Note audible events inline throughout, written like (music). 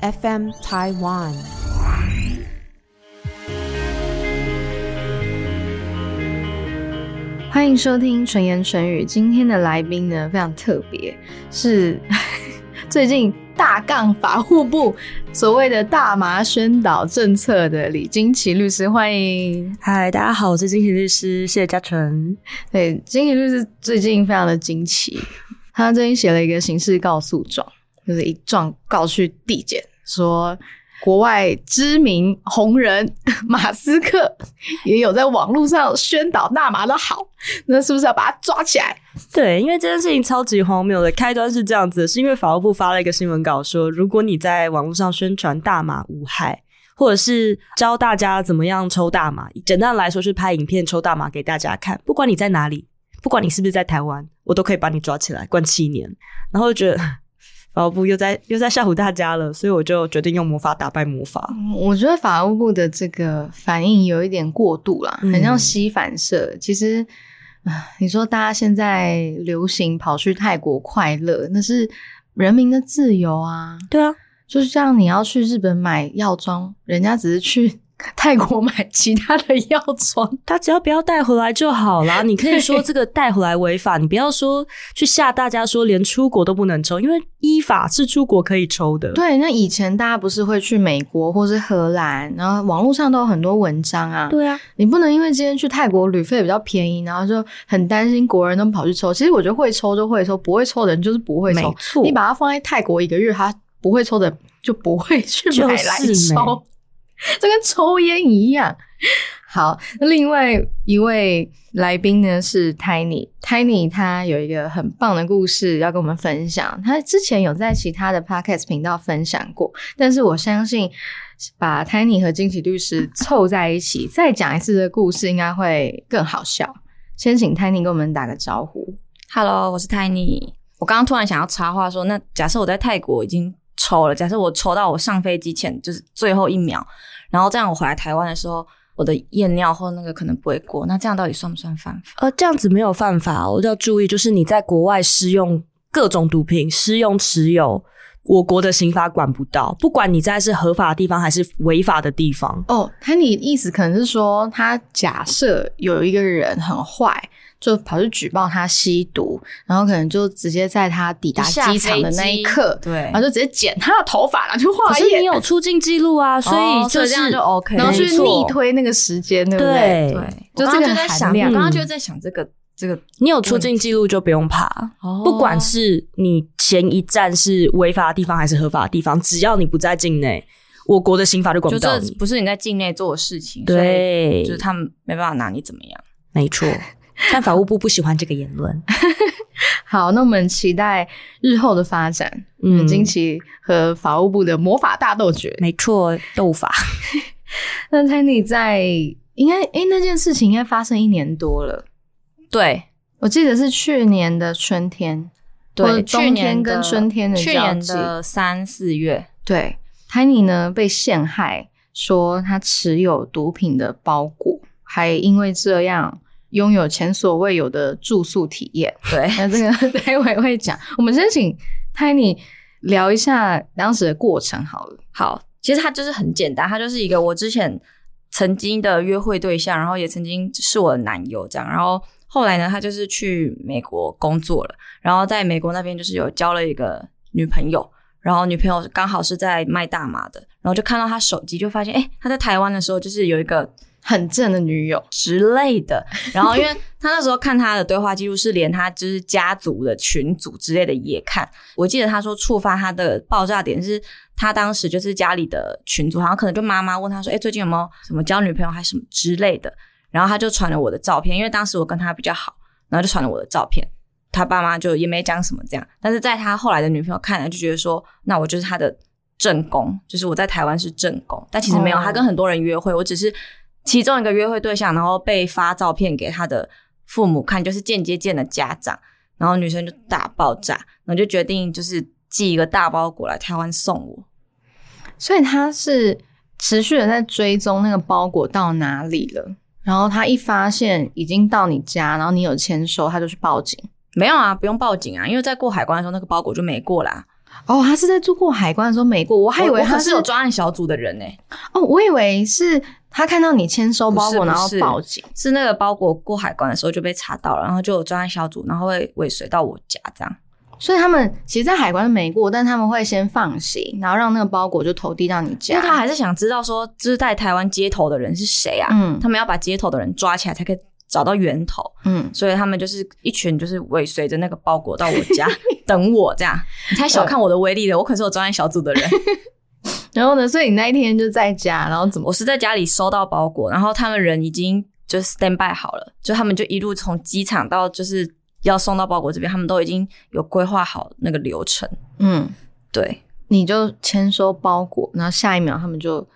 FM Taiwan。欢迎收听纯言纯语。今天的来宾呢非常特别，是 (laughs) 最近大杠法务部所谓的大麻宣导政策的李金奇律师，欢迎。嗨，大家好，我是金奇律师，谢谢嘉纯。对，金奇律师最近非常的惊奇，他最近写了一个刑事告诉状，就是一状告去地检，说国外知名红人马斯克也有在网络上宣导大麻的好，那是不是要把他抓起来？对，因为这件事情超级荒谬的。开端是这样子，是因为法务部发了一个新闻稿说，如果你在网络上宣传大麻无害，或者是教大家怎么样抽大麻，简单来说是拍影片抽大麻给大家看，不管你在哪里，不管你是不是在台湾，我都可以把你抓起来关七年。然后就觉得法务部又在又在吓唬大家了，所以我就决定用魔法打败魔法。嗯我觉得法务部的这个反应有一点过度啦，嗯很像吸反射。其实，啊，你说大家现在流行跑去泰国快乐，那是人民的自由啊。对啊，就是像你要去日本买药妆，人家只是去泰国买其他的药妆。(laughs) 他只要不要带回来就好啦。你可以说这个带回来违法，你不要说去吓大家说连出国都不能抽，因为依法是出国可以抽的。对，那以前大家不是会去美国或是荷兰，然后网络上都有很多文章啊。对啊，你不能因为今天去泰国旅费比较便宜，然后就很担心国人都跑去抽。其实我觉得会抽就会抽，不会抽的人就是不会抽没。错你把它放在泰国一个月，他不会抽的就不会去买来就是没抽，这跟抽烟一样。好，那另外一位来宾呢是 Tiny，Tiny 他有一个很棒的故事要跟我们分享。他之前有在其他的 Podcast 频道分享过，但是我相信把 Tiny 和金奇律师凑在一起再讲一次的故事，应该会更好笑。先请 Tiny 跟我们打个招呼。Hello，我是 Tiny。我刚刚突然想要插话说，那假设我在泰国已经抽了，假设我抽到我上飞机前就是最后一秒，然后这样我回来台湾的时候，我的验尿或那个可能不会过，那这样到底算不算犯法？呃，这样子没有犯法，我就要注意，就是你在国外施用各种毒品，施用持有，我国的刑法管不到，不管你在是合法的地方还是违法的地方。哦，他你意思可能是说，他假设有一个人很坏，就跑去举报他吸毒，然后可能就直接在他抵达机场的那一刻，对然后就直接剪他的头发，然后去可化验，是你有。出境记录啊，所以就是、哦这样就 OK 然后去逆推那个时间，对不对？对，就这个我刚刚就在想，含量我刚刚就在想这个这个，你有出境记录就不用怕，哦不管是你前一站是违法的地方还是合法的地方，只要你不在境内，我国的刑法就管就不到你。这不是你在境内做的事情，对。就是他们没办法拿你怎么样。没错，(laughs) 但法务部不喜欢这个言论。(laughs) 好，那我们期待日后的发展，嗯嗯，惊奇和法务部的魔法大斗决。没错，斗法。(laughs) 那 Tiny 在应该诶那件事情应该发生一年多了，对我记得是去年的春天，对，去年跟春天的去年的三四月，对，Tiny 呢被陷害，说他持有毒品的包裹，还因为这样拥有前所未有的住宿体验。(laughs) 对，那这个 (laughs) 待会会讲，我们先请 Tiny 聊一下当时的过程好了。好，其实他就是很简单，他就是一个我之前曾经的约会对象，然后也曾经是我的男友这样，然后后来呢，他就是去美国工作了，然后在美国那边就是有交了一个女朋友，然后女朋友刚好是在卖大麻的，然后就看到他手机，就发现哎，诶他在台湾的时候就是有一个很正的女友，之类的。然后因为他那时候看他的对话记录是连他就是家族的群组之类的也看，我记得他说触发他的爆炸点是他当时就是家里的群组，好像可能就妈妈问他说：“哎，最近有没有什么交女朋友还是什么之类的？”然后他就传了我的照片，因为当时我跟他比较好，然后就传了我的照片。他爸妈就也没讲什么这样，但是在他后来的女朋友看来就觉得说，那我就是他的正宫，就是我在台湾是正宫，但其实没有，他跟很多人约会，我只是其中一个约会对象，然后被发照片给他的父母看，就是间接见了家长，然后女生就大爆炸，然后就决定就是寄一个大包裹来台湾送我。所以他是持续的在追踪那个包裹到哪里了。然后他一发现已经到你家，然后你有签收，他就去报警。没有啊，不用报警啊，因为在过海关的时候，那个包裹就没过啦。哦，他是在做过海关的时候没过，我还以为他是有专案小组的人呢、哦，我以为是他看到你签收包裹，然后报警。是那个包裹过海关的时候就被查到了，然后就有专案小组，然后会尾随到我家这样。所以他们其实，在海关没过，但他们会先放行，然后让那个包裹就投递到你家因家。为他还是想知道说，就是在台湾接头的人是谁啊？嗯他们要把接头的人抓起来，才可以找到源头。嗯，所以他们就是一群，就是尾随着那个包裹到我家 (laughs) 等我这样。你太小看我的威力了，我可是有专案小组的人。(laughs) (laughs) (laughs) 然后呢，所以你那一天就在家，然后怎么我是在家里收到包裹，然后他们人已经就 stand by 好了，就他们就一路从机场到就是要送到包裹这边，他们都已经有规划好那个流程。嗯，对，你就签收包裹，然后下一秒他们就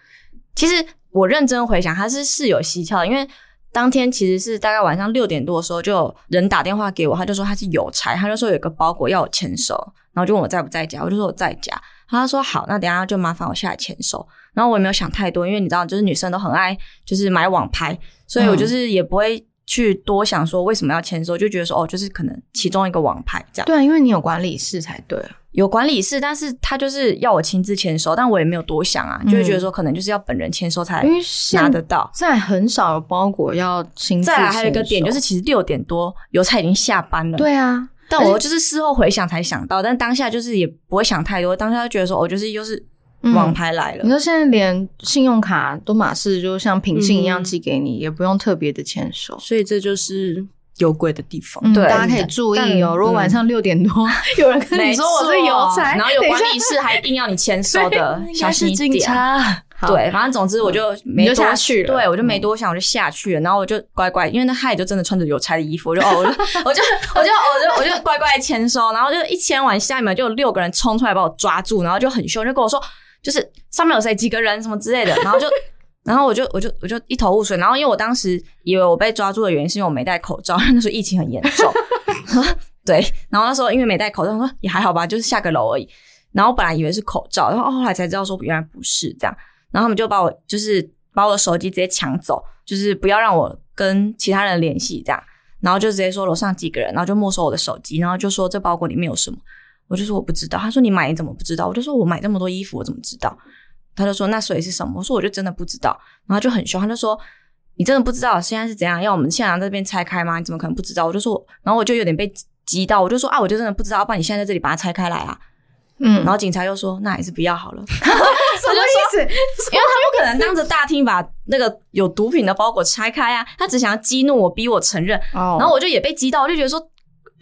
其实我认真回想，他是是有蹊跷的，因为当天其实是大概晚上六点多的时候，就有人打电话给我，他就说他是有差，他就说有一个包裹要我签收，然后就问我在不在家，我就说我在家，他说好，那等一下就麻烦我下来签收。然后我也没有想太多，因为你知道，就是女生都很爱就是买网拍，所以我就是也不会去多想说为什么要签收，就觉得说哦，就是可能其中一个网拍这样。对啊，因为你有管理室才对啊。有管理室，但是他就是要我亲自签收，但我也没有多想啊，就会觉得说可能就是要本人签收才因为现拿得到。在很少有包裹要亲自再来还有一个点，就是其实六点多邮差已经下班了。，对啊，但我就是事后回想才想到，但当下就是也不会想太多，当下就觉得说，哦，就是又是嗯网拍来了。你说现在连信用卡都马是就像品信一样嗯寄给你，也不用特别的签收。所以这就是有鬼的地方。嗯，对大家可以注意哦。如果晚上六点多 (laughs) 有人跟你说我是邮差，然后有管理室还硬要你签收的，小心一点。对，反正总之我就没多下去了对我就没嗯多想，我就下去了。然后我就乖乖，因为那他也就真的穿着有差的衣服，我就哦，我就我就我就我就我就乖乖地签收，然后就一签完，下一秒就有六个人冲出来把我抓住，然后就很凶，就跟我说，就是上面有谁几个人什么之类的，然后就。(laughs) 然后我就我就我就一头雾水，然后因为我当时以为我被抓住的原因是因为我没戴口罩，(laughs) 那时候疫情很严重，(laughs) 对，然后那时候因为没戴口罩，我说也还好吧，就是下个楼而已。然后我本来以为是口罩，然后后来才知道说原来不是这样。然后他们就把我就是把我的手机直接抢走，就是不要让我跟其他人联系这样。然后就直接说楼上几个人，然后就没收我的手机，然后就说这包裹里面有什么，我就说我不知道。他说你买你怎么不知道？我就说我买这么多衣服我怎么知道？他就说那所以是什么？我说我就真的不知道。然后就很凶，他就说你真的不知道现在是怎样？要我们现场这边拆开吗？你怎么可能不知道？我就说，然后我就有点被激到，我就说啊，我就真的不知道，要不然你现在在这里把它拆开来啊。嗯，然后警察又说那还是不要好了。(laughs) (laughs) 什么意思？因为他不可能当着大厅把那个有毒品的包裹拆开啊，他只想要激怒我，逼我承认。哦然后我就也被激到，我就觉得说，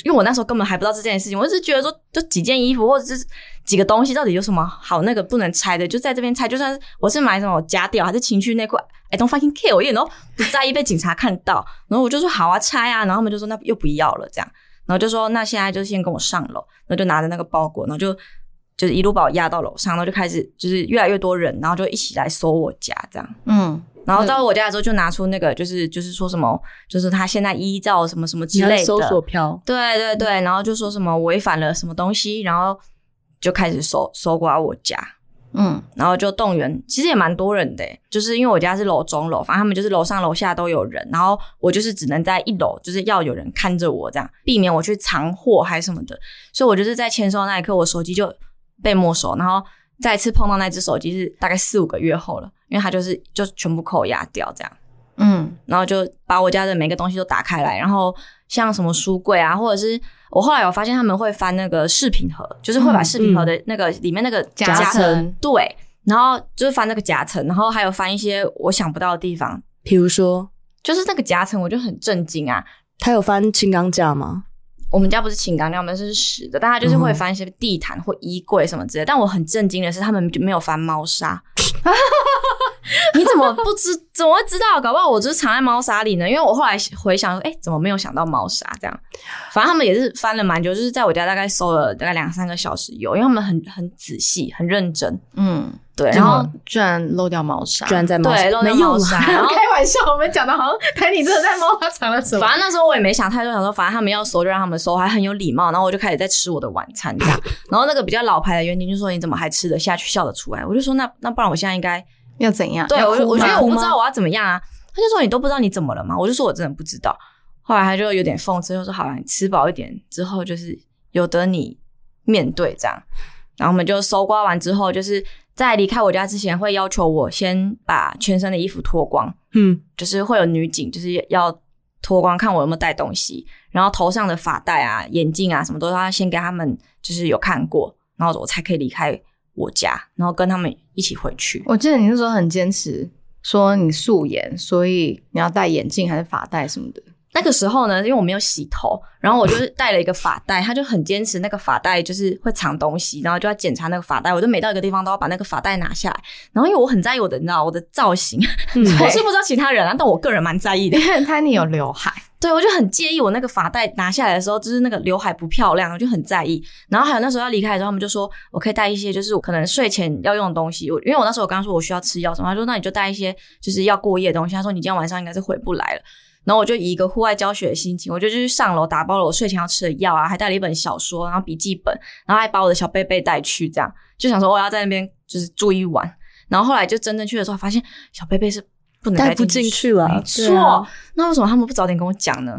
因为我那时候根本还不知道这件事情，我只是觉得说，就几件衣服或者是几个东西，到底有什么好那个不能拆的，就在这边拆，就算是我是买什么家调还是情趣内裤，I don't fucking care，我一点都不在意被警察看到。然后我就说好啊，拆啊，然后他们就说那又不要了这样，然后就说那现在就先跟我上楼，然后就拿着那个包裹，然后就。就是一路把我压到楼上，然后就开始就是越来越多人，然后就一起来搜我家这样。嗯，然后到我家的时候，就拿出那个，就是就是说什么，就是他现在依照什么什么之类的搜索票，对对对，然后就说什么违反了什么东西，然后就开始搜搜刮我家，嗯。然后就动员，其实也蛮多人的欸，就是因为我家是楼中楼，反正他们就是楼上楼下都有人，然后我就是只能在一楼，就是要有人看着我这样，避免我去藏货还是什么的，所以我就是在签收那一刻，我手机就被没收，然后再次碰到那只手机是大概四五个月后了，因为它就是就全部扣押掉这样。嗯然后就把我家的每个东西都打开来，然后像什么书柜啊，或者是我后来有发现他们会翻那个饰品盒，就是会把饰品盒的那个里面那个夹层层对，然后就是翻那个夹层，然后还有翻一些我想不到的地方，比如说就是那个夹层我就很震惊啊。他有翻轻钢架吗？我们家不是轻钢架，我们是实的，但他就是会翻一些地毯或衣柜什么之类的。但我很震惊的是，他们就没有翻猫砂。(laughs) 你怎么不知？怎么会知道？搞不好我就是藏在猫砂里呢。因为我后来回想说，哎、怎么没有想到猫砂这样？反正他们也是翻了蛮久，就是在我家大概搜了大概两三个小时有，因为他们很很仔细、很认真。嗯，对，然然后后居然漏掉猫砂，居然在猫对漏掉猫砂，(laughs) 然后开玩笑，我们讲的好像台你真的在猫砂藏了什么？反正那时候我也没想太多，想说反正他们要收就让他们收，还很有礼貌。然后我就开始在吃我的晚餐这样。(laughs) 然后那个比较老牌的园丁就说：“你怎么还吃得下去，笑得出来？”我就说：“那那不然我现在应该要怎样？对我我觉得我不知道我要怎么样啊。”他就说：“你都不知道你怎么了吗？”我就说：“我真的不知道。”后来他就有点讽刺，就说：“好了，你吃饱一点之后，就是有得你面对这样。”然后我们就搜刮完之后，就是在离开我家之前，会要求我先把全身的衣服脱光，嗯，就是会有女警，就是要脱光看我有没有带东西，然后头上的发带啊、眼镜啊什么都要先给他们，就是有看过，然后我才可以离开我家，然后跟他们一起回去。我记得你那时候很坚持说你素颜，所以你要戴眼镜还是发带什么的。那个时候呢，因为我没有洗头，然后我就是带了一个发带，他就很坚持那个发带就是会藏东西，然后就要检查那个发带，我就每到一个地方都要把那个发带拿下来。然后因为我很在意我的，你知道我的造型，嗯 (laughs) 我是不知道其他人啊，但我个人蛮在意的。因为 Tiny 有刘海，(laughs) 对，我就很介意我那个发带拿下来的时候，就是那个刘海不漂亮，我就很在意。然后还有那时候要离开的时候，他们就说我可以带一些，就是我可能睡前要用的东西。我因为我那时候我刚刚说我需要吃药什么，他说那你就带一些就是要过夜的东西。他说你今天晚上应该是回不来了。然后我就以一个户外教学的心情，我就去上楼打包了我睡前要吃的药啊，还带了一本小说，然后笔记本，然后还把我的小贝贝带去，这样就想说我要在那边就是住一晚。然后后来就真正去的时候，发现小贝贝是不能带不进进去了没对啊错。那为什么他们不早点跟我讲呢？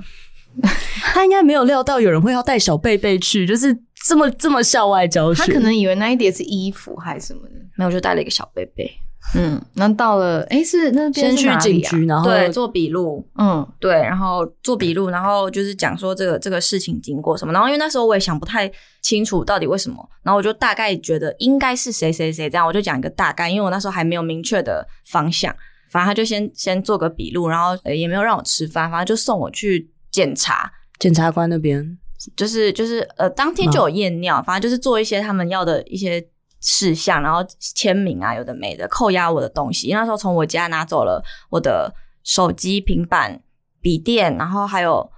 (laughs) 他应该没有料到有人会要带小贝贝去，就是这么这么校外教学。他可能以为那一叠是衣服还是什么的。没有，就带了一个小贝贝，嗯，那到了，哎，是那边先去警局，然后对，做笔录，嗯，对，然后做笔录，然后就是讲说这个这个事情经过什么，然后因为那时候我也想不太清楚到底为什么，然后我就大概觉得应该是谁谁谁这样，我就讲一个大概，因为我那时候还没有明确的方向，反正他就先先做个笔录，然后呃也没有让我吃饭，反正就送我去检查，检察官那边。就是就是呃，当天就有验尿，反正就是做一些他们要的一些事项，然后签名啊，有的没的，扣押我的东西。那时候从我家拿走了我的手机、平板、笔电，然后还有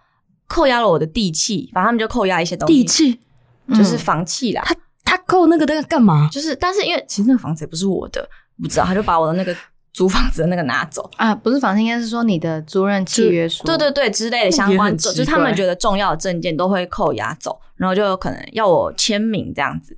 扣押了我的地契，反正他们就扣押一些东西，地契，就是嗯房契啦。他他扣那个那个干嘛？就是，但是因为其实那个房子也不是我的，不知道，他就把我的那个 (laughs) 租房子的那个拿走。啊，不是房子，应该是说你的租赁契约书。对对对，之类的相关，就是他们觉得重要的证件都会扣押走，然后就有可能要我签名这样子，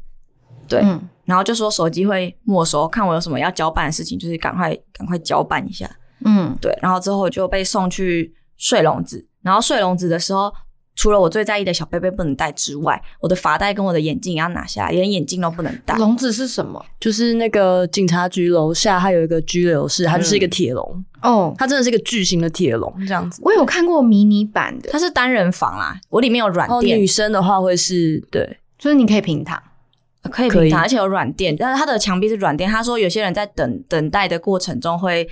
对，嗯然后就说手机会没收，看我有什么要交办的事情，就是赶快赶快交办一下，嗯对，然后之后就被送去睡笼子，然后睡笼子的时候。除了我最在意的小贝贝不能带之外，我的发带跟我的眼镜也要拿下来，连眼镜都不能戴。笼子是什么？就是那个警察局楼下，它有一个拘留室，它就是一个铁笼，哦，它真的是一个巨型的铁笼这样子。我有看过迷你版的，它是单人房啦，我里面有软垫，女生的话会是对，就是你可以平躺。可以可以平躺，而且有软垫，但是它的墙壁是软垫。他说有些人在等等待的过程中会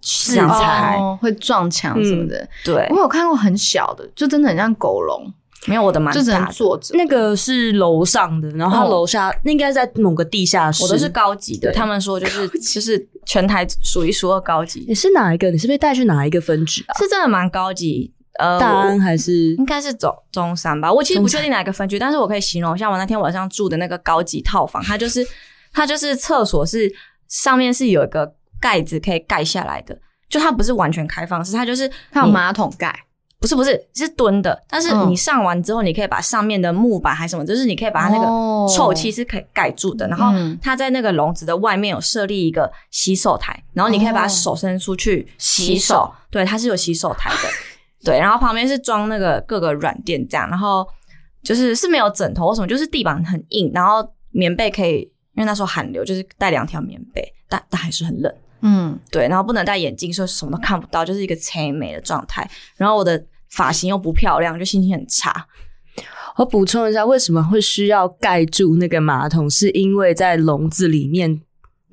自想裁哦，会撞墙什么的。对我，有看过很小的，就真的很像狗笼，没有我的蛮就只能大的，坐着。那个是楼上的，然后楼下、那应该在某个地下室。我都是高级的。他们说就是就是全台数一数二高级，你是哪一个？你是被带去哪一个分局啊？是真的蛮高级。呃，大安还是应该是中中山吧，我其实不确定哪个分区，但是我可以形容一下我那天晚上住的那个高级套房，它就是它就是厕所是上面是有一个盖子可以盖下来的，就它不是完全开放式，它就是你它有马桶盖，不是不是是蹲的，但是嗯你上完之后，你可以把上面的木板还是什么，就是你可以把它那哦个臭气是可以盖住的。然后嗯它在那个笼子的外面有设立一个洗手台，然后你可以把手伸出去洗洗手。对，它是有洗手台的。(laughs) 对，然后旁边是装那个各个软垫这样，然后就是是没有枕头或什么，就是地板很硬，然后棉被可以，因为那时候寒流，就是带两条棉被，但但还是很冷。嗯，对，然后不能戴眼镜，所以什么都看不到，就是一个凄美的状态。然后我的发型又不漂亮，就心情很差。我补充一下，为什么会需要盖住那个马桶？是因为在笼子里面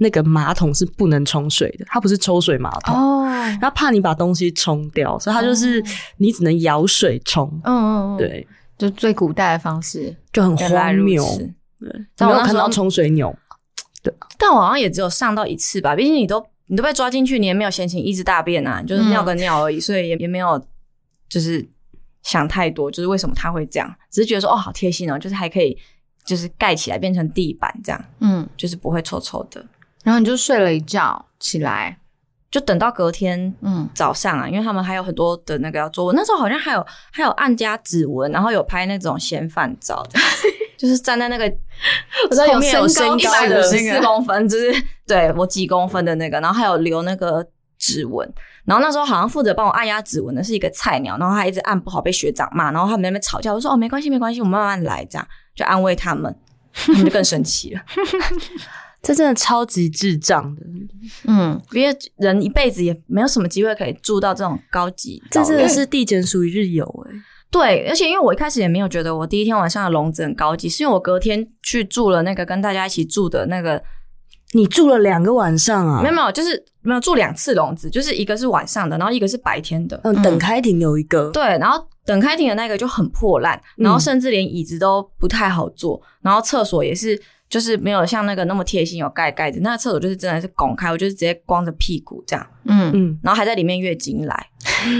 那个马桶是不能冲水的，它不是抽水马桶。哦，然后怕你把东西冲掉，所以它就是你只能舀水冲。嗯嗯嗯，，对，就最古代的方式。就很荒谬。此。对，但我那时候你有看到冲水钮？但我好像也只有上到一次吧，毕竟你都你都被抓进去，你也没有闲情逸致大便啊，你就是尿个尿而已，所以也也没有就是想太多，就是为什么他会这样，只是觉得说哦好贴心哦，就是还可以就是盖起来变成地板这样，嗯，就是不会臭臭的。然后你就睡了一觉，起来，就等到隔天嗯，早上啊，因为他们还有很多的那个要做，我那时候好像还有还有按加指纹，然后有拍那种嫌犯照的，(laughs) 就是站在那个我知道有后面有身高一百五的十四公分，就是对我几公分的那个，然后还有留那个指纹，然后那时候好像负责帮我按压指纹的是一个菜鸟，然后他一直按不好被学长骂，然后他们在那边吵架，我说哦没关系没关系，我们慢慢来，这样就安慰他们。他们就更生气了。这真的超级智障的，嗯，因为人一辈子也没有什么机会可以住到这种高级这，真的是地检署一日游哎、对，而且因为我一开始也没有觉得我第一天晚上的笼子很高级，是因为我隔天去住了那个跟大家一起住的那个，你住了两个晚上啊？没有没有，就是没有住两次笼子，就是一个是晚上的，然后一个是白天的。嗯，等开庭有一个，对，然后等开庭的那个就很破烂，然后甚至连椅子都不太好坐，然后厕所也是就是没有像那个那么贴心有盖盖子，那个厕所就是真的是拱开，我就是直接光着屁股这样，嗯，嗯，然后还在里面月经来，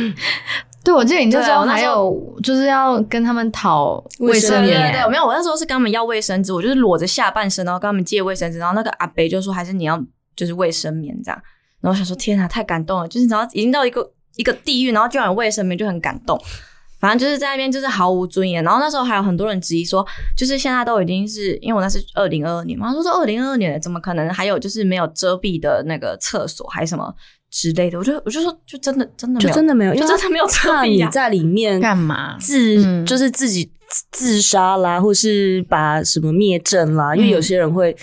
(laughs) 对，我记得你那时候还有就是要跟他们讨卫生生棉对对对，没有，我那时候是跟他们要卫生纸，我就是裸着下半身，然后跟他们借卫生纸，然后那个阿北就说还是你要就是卫生棉这样，然后我想说天啊，太感动了，就是然后已经到一个一个地狱，然后居然有卫生棉，就很感动。反正就是在那边就是毫无尊严，然后那时候还有很多人质疑说，就是现在都已经是因为我那是二零二二年嘛，他说是二零二二年，怎么可能还有就是没有遮蔽的那个厕所还什么之类的？我就我就说就真的真的没有就真的没有，就真的没有遮蔽啊。你在里面干嘛？自、嗯就是自己自杀啦，或是把什么灭证啦，因为有些人会。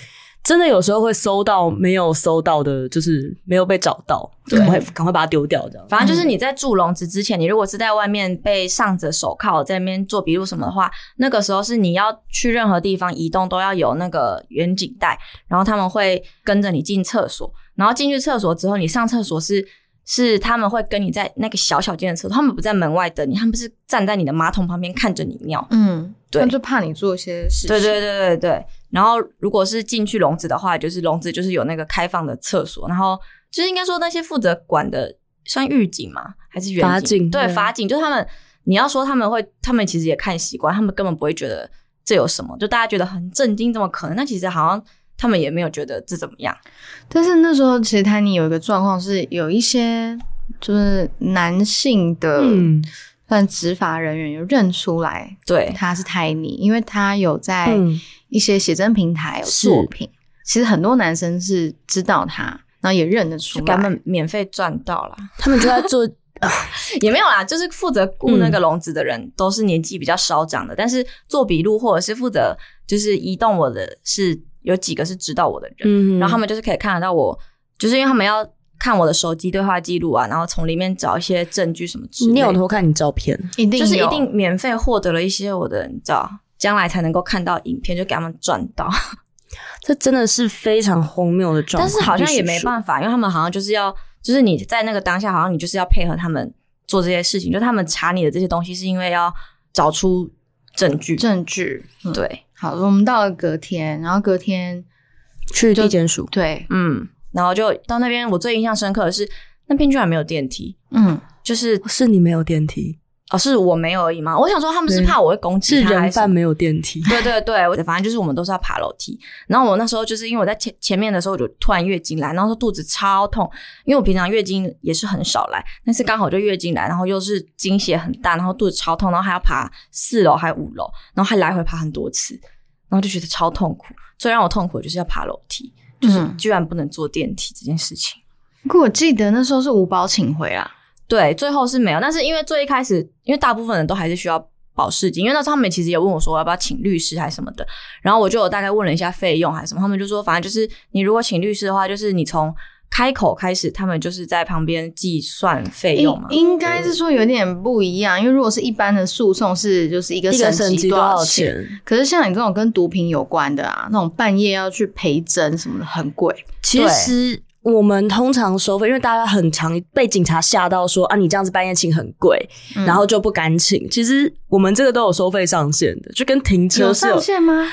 真的有时候会搜到没有搜到的，就是没有被找到，对赶快赶快把它丢掉，这样。反正就是你在住笼子之前，你如果是在外面被上着手铐在那边做笔录什么的话，那个时候是你要去任何地方移动都要有那个远景带，然后他们会跟着你进厕所，然后进去厕所之后，你上厕所是是他们会跟你在那个小小间的厕所，他们不在门外等你，他们是站在你的马桶旁边看着你尿。嗯，对那就怕你做一些事情。对对对对对。然后如果是进去笼子的话，就是笼子就是有那个开放的厕所，然后就是应该说那些负责管的算狱警吗？还是远法警对，对法警就是他们。你要说他们会，他们其实也看习惯，他们根本不会觉得这有什么，就大家觉得很震惊，怎么可能？那其实好像他们也没有觉得这怎么样。但是那时候其实泰尼有一个状况是有一些就是男性的，嗯算执法人员有认出来对，他是泰尼，因为他有在嗯，一些写真平台有作品。其实很多男生是知道他，然后也认得出来。他们免费赚到了，他们就在做，(laughs) 也没有啦，就是负责雇那个笼子的人、都是年纪比较稍长的，但是做笔录或者是负责就是移动我的是有几个是知道我的人，嗯然后他们就是可以看得到我，就是因为他们要看我的手机对话记录啊，然后从里面找一些证据什么之类的你有，偷看你照片，一定就是一定免费获得了一些我的，你知道，将来才能够看到影片，就给他们赚到。(laughs) 这真的是非常荒谬的状况。但是好像也没。办法，因为他们好像就是要，就是你在那个当下，好像你就是要配合他们做这些事情，就他们查你的这些东西，是因为要找出证据。证据。嗯，对，好，我们到了隔天，然后隔天去地检署，对，嗯，然后就到那边，我最印象深刻的是那边居然没有电梯，嗯，就是是你没有电梯，哦，是我没有而已吗？我想说他们是怕我会攻击是他，还是没有电梯。对对对，我反正就是我们都是要爬楼梯。然后我那时候就是因为我在前前面的时候，我就突然月经来，然后说肚子超痛，因为我平常月经也是很少来，但是刚好就月经来，然后又是经血很大，然后肚子超痛，然后还要爬四楼还五楼，然后还来回爬很多次，然后就觉得超痛苦。最让我痛苦的就是要爬楼梯，就是嗯居然不能坐电梯这件事情。不过我记得那时候是五保请回啦。对，最后是没有，但是因为最一开始，因为大部分人都还是需要保释金，因为那时候他们其实也问我说要不要请律师还是什么的，然后我就有大概问了一下费用还是什么，他们就说反正就是你如果请律师的话，就是你从开口开始，他们就是在旁边计算费用嘛应。该是说有点不一样，因为如果是一般的诉讼是就是一个一个审级多少，钱？可是像你这种跟毒品有关的啊，那种半夜要去陪诊什么的，很贵。其实我们通常收费，因为大家很常被警察吓到说啊，你这样子半夜请很贵，嗯。然后就不敢请。其实我们这个都有收费上限的，就跟停车有是有上限吗？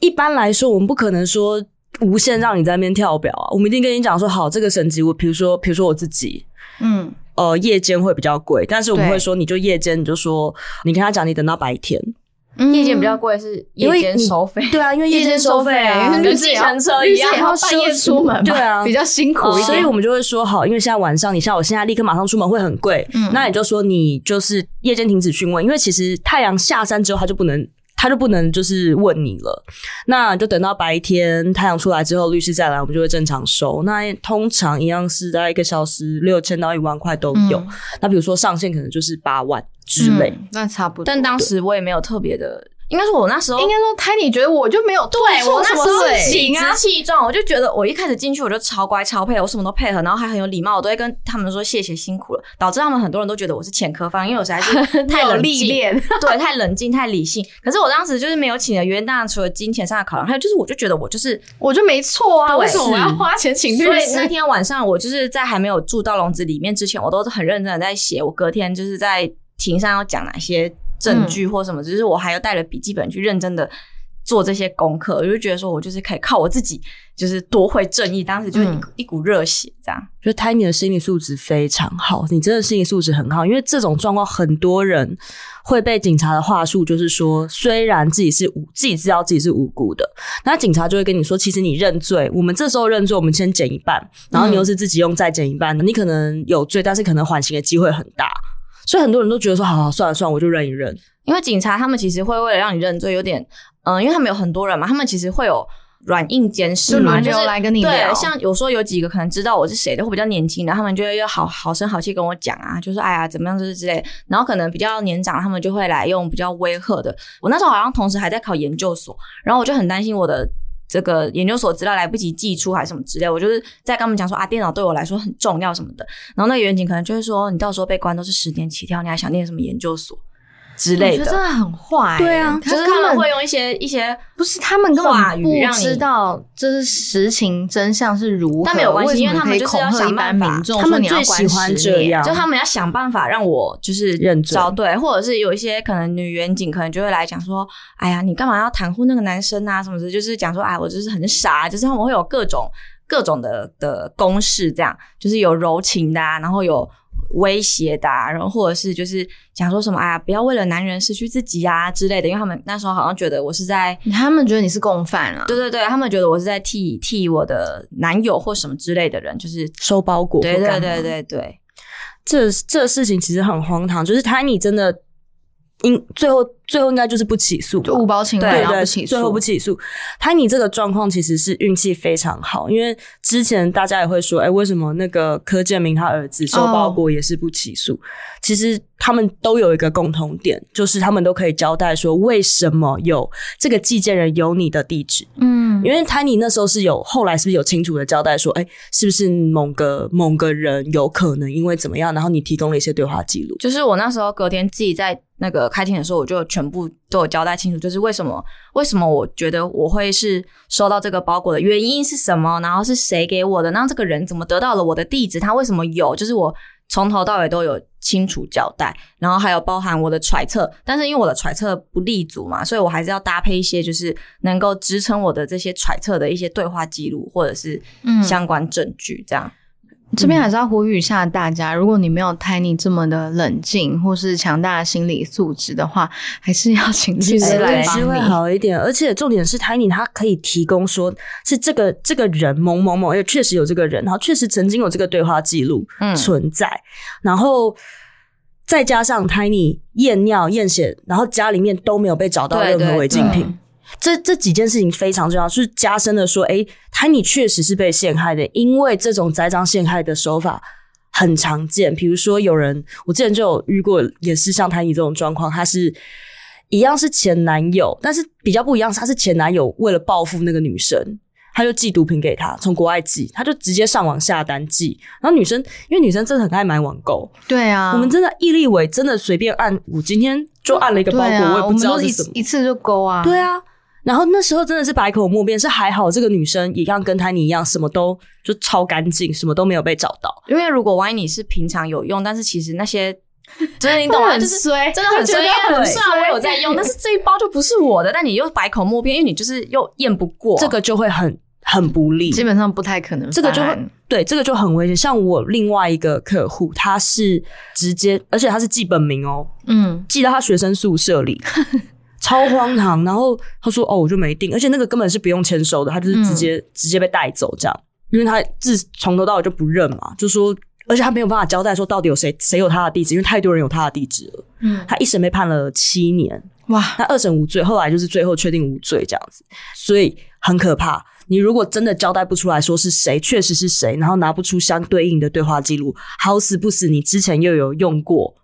一般来说，我们不可能说无限让你在那边跳表啊，我们一定跟你讲说，好，这个省级我，比如说，比如说我自己，嗯，呃，夜间会比较贵，但是我们对。会说，你就夜间，你就说，你跟他讲，你等到白天，嗯。夜间比较贵是夜因为你间收费，对啊，因为夜间间收费啊，因为跟计程车一样律师也要半夜出门嘛，对啊。比较辛苦一点。所以我们就会说好，因为现在晚上，你像我现在立刻马上出门会很贵，嗯。那你就说你就是夜间停止询问，因为其实太阳下山之后，它就不能。他就不能就是问你了，那就等到白天太阳出来之后，律师再来，我们就会正常收。那通常一样是在一个小时六千到一万块都有。嗯那比如说上限可能就是八万之类。嗯那差不多。但当时我也没有特别的，应该说我那时候应该说 Tiny 觉得我就没有做对我那时候理直，气壮，我就觉得我一开始进去我就超乖超配合，我什么都配合，然后还很有礼貌，我都会跟他们说谢谢辛苦了，导致他们很多人都觉得我是前科方，因为我实在是 (laughs) 太有历练。对，太冷静太理性。可是我当时就是没有请的原因，当然除了金钱上的考量，还有就是我就觉得我就是，我就没错啊，对为什么我要花钱请律所以那？天晚上我就是在还没有住到笼子里面之前，我都是很认真的在写，我隔天就是在庭上要讲哪些证据或什么，只是我还要带了笔记本去认真的。做这些功课，我就觉得说，我就是可以靠我自己，就是夺回正义。当时就是一股、一股热血，这样。觉得 Tiny 的心理素质非常好，你真的心理素质很好，因为这种状况很多人会被警察的话术，就是说虽然自己是无自己知道自己是无辜的，那警察就会跟你说，其实你认罪，我们这时候认罪，我们先减一半，然后你又是自己用再减一半的，你可能有罪，但是可能缓刑的机会很大，所以很多人都觉得说，好好算了算了，我就认一认。因为警察他们其实会为了让你认罪，有点嗯、因为他们有很多人嘛，他们其实会有软硬兼施嘛，就是流来跟你对，像有时候有几个可能知道我是谁的，会比较年轻的，他们就会要好好声好气跟我讲啊，就说哎呀怎么样就是之类。然后可能比较年长，他们就会来用比较威吓的。我那时候好像同时还在考研究所，然后我就很担心我的。这个研究所资料来不及寄出还是什么之类，我就是在跟他们讲说啊，电脑对我来说很重要什么的。然后那个远景可能就是说，你到时候被关都是十年起跳，你还想念什么研究所之类的我觉得真？的很坏、对啊可就是是他们会用一些一些不是他们根话本不知道这是实情真相是如何，但没有关系因为他们就是要想办法他们最喜欢这样就他们要想办法让我就是认罪找对，或者是有一些可能女远景可能就会来讲说，哎呀，你干嘛要袒护那个男生啊什么的，就是讲说，哎，我就是很傻，就是他们会有各种各种的的公式，这样就是有柔情的、啊，然后有。威胁的、啊，然后或者是就是讲说什么哎呀，不要为了男人失去自己啊之类的，因为他们那时候好像觉得我是在他们觉得你是共犯啊。对对对，他们觉得我是在替替我的男友或什么之类的人，就是收包裹，对对对，对对，这这事情其实很荒唐，就是 Tiny 真的，应最后最后应该就是不起诉，就误报侵犯，对对，然后不起诉，最后不起诉。Tiny 这个状况其实是运气非常好，因为之前大家也会说，哎，为什么那个柯建明他儿子收包裹也是不起诉？其实他们都有一个共同点，就是他们都可以交代说，为什么有这个寄件人有你的地址。嗯，因为 Tiny 那时候是有，后来是不是有清楚的交代说，哎，是不是某个某个人有可能因为怎么样，然后你提供了一些对话记录？就是我那时候隔天自己在那个开庭的时候，我就全部都有交代清楚，就是为什么为什么我觉得我会是收到这个包裹的原因是什么，然后是谁给我的，然后这个人怎么得到了我的地址，他为什么有，就是我从头到尾都有清楚交代，然后还有包含我的揣测，但是因为我的揣测不立足嘛，所以我还是要搭配一些就是能够支撑我的这些揣测的一些对话记录或者是嗯相关证据，这样。这边还是要呼吁一下大家，如果你没有 Tiny 这么的冷静或是强大的心理素质的话，还是要请律师来帮你会。好一点，而且重点是 Tiny 他可以提供说是这个这个人某某某，也确实有这个人，然后确实曾经有这个对话记录嗯存在，然后再加上 Tiny 验尿验血，然后家里面都没有被找到任何违禁品。对这这几件事情非常重要，是加深了说，诶 t i n y 确实是被陷害的，因为这种栽赃陷害的手法很常见。比如说，有人我之前就有遇过，也是像 Tiny 这种状况，他是一样是前男友，但是比较不一样，是他是前男友为了报复那个女生，他就寄毒品给她，从国外寄，他就直接上网下单寄。然后女生，因为女生真的很爱买网购，对啊，我们真的毅力伟真的随便按，我今天就按了一个包裹，啊，我也不知道是什么。一次就勾啊。对啊，然后那时候真的是百口莫辩，是还好这个女生一样跟 Tiny 一样，什么都就超干净，什么都没有被找到。因为如果万一你是平常有用，但是其实那些 (laughs) 真的你懂吗？(laughs) 很就是衰，真的很衰，很很虽然我有在用，(laughs) 但是这一包就不是我的，但你又百口莫辩，因为你就是又验不过这个就会很很不利。基本上不太可能。这个就会对，这个就很危险。像我另外一个客户，他是直接，而且他是记本名哦，嗯，寄到他学生宿舍里，超荒唐。然后他说：“哦，我就没订，而且那个根本是不用签收的，他就是直接、直接被带走这样，因为他自从头到尾就不认嘛，就说，而且他没有办法交代说到底有谁谁有他的地址，因为太多人有他的地址了。嗯他一审被判了七年，哇，他二审无罪，后来就是最后确定无罪这样子，所以很可怕。你如果真的交代不出来说是谁，确实是谁，然后拿不出相对应的对话记录，好死不死，你之前又有用过